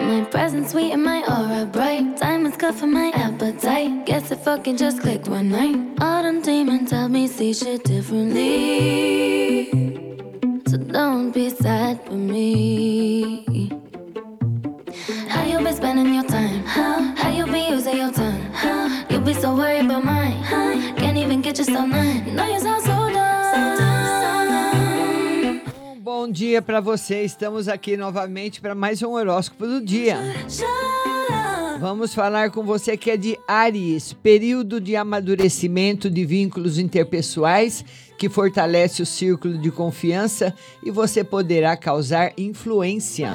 My presence sweet and my aura bright. Diamonds cut for my appetite. Guess it fucking just clicked one night. Them demons help me see shit differently. So don't be sad for me. How you been spending your time? How, how you be using your time? How you be so worried about mine? Huh? Can't even get yourself none. Know you sound so dumb. Bom dia para você. Estamos aqui novamente para mais um horóscopo do dia. Vamos falar com você que é de Aries, período de amadurecimento de vínculos interpessoais que fortalece o círculo de confiança e você poderá causar influência.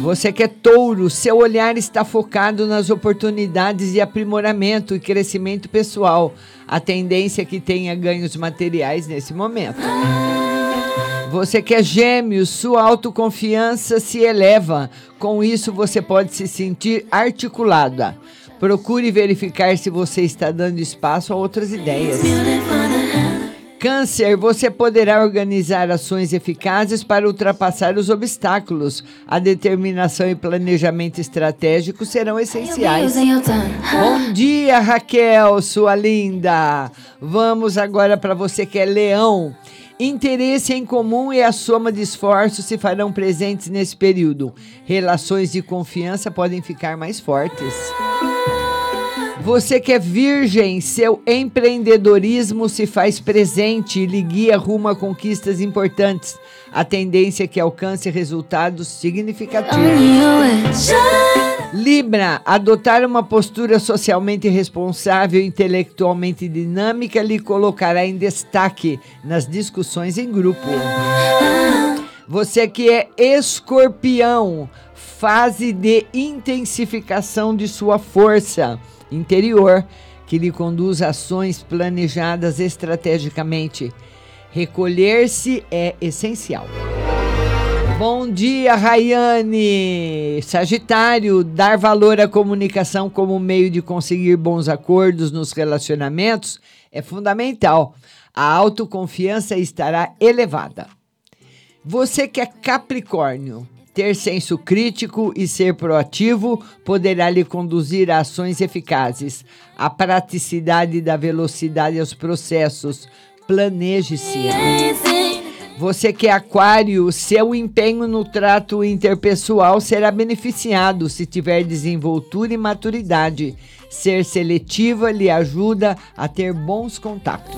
Você que é touro, seu olhar está focado nas oportunidades de aprimoramento e crescimento pessoal. A tendência é que tenha ganhos materiais nesse momento. Você que é gêmeos, sua autoconfiança se eleva. Com isso, você pode se sentir articulada. Procure verificar se você está dando espaço a outras ideias. Câncer, você poderá organizar ações eficazes para ultrapassar os obstáculos. A determinação e planejamento estratégico serão essenciais. Bom dia, Raquel, sua linda. Vamos agora para você que é leão. Interesse em comum e a soma de esforços se farão presentes nesse período. Relações de confiança podem ficar mais fortes. Você que é virgem, seu empreendedorismo se faz presente e lhe guia rumo a conquistas importantes. A tendência é que alcance resultados significativos. Libra, adotar uma postura socialmente responsável e intelectualmente dinâmica lhe colocará em destaque nas discussões em grupo. Você que é escorpião, fase de intensificação de sua força interior que lhe conduz a ações planejadas estrategicamente. Recolher-se é essencial. Bom dia, Rayane! Sagitário, dar valor à comunicação como meio de conseguir bons acordos nos relacionamentos é fundamental. A autoconfiança estará elevada. Você que é Capricórnio, ter senso crítico e ser proativo poderá lhe conduzir a ações eficazes. A praticidade da velocidade aos processos. Planeje-se. Você que é aquário, seu empenho no trato interpessoal será beneficiado se tiver desenvoltura e maturidade. Ser seletiva lhe ajuda a ter bons contatos.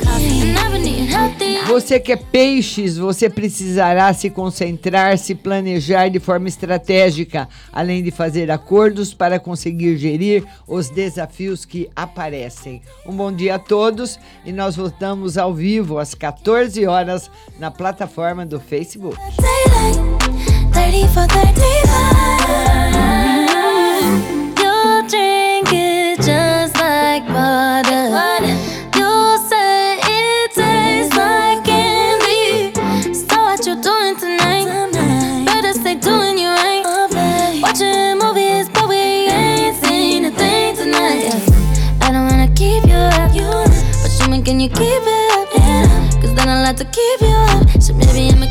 Você que é peixes, você precisará se concentrar, se planejar de forma estratégica, além de fazer acordos para conseguir gerir os desafios que aparecem. Um bom dia a todos e nós voltamos ao vivo às 14 horas na plataforma do Facebook. Can you keep it up? Cause then I'll have to keep you up. So maybe I'ma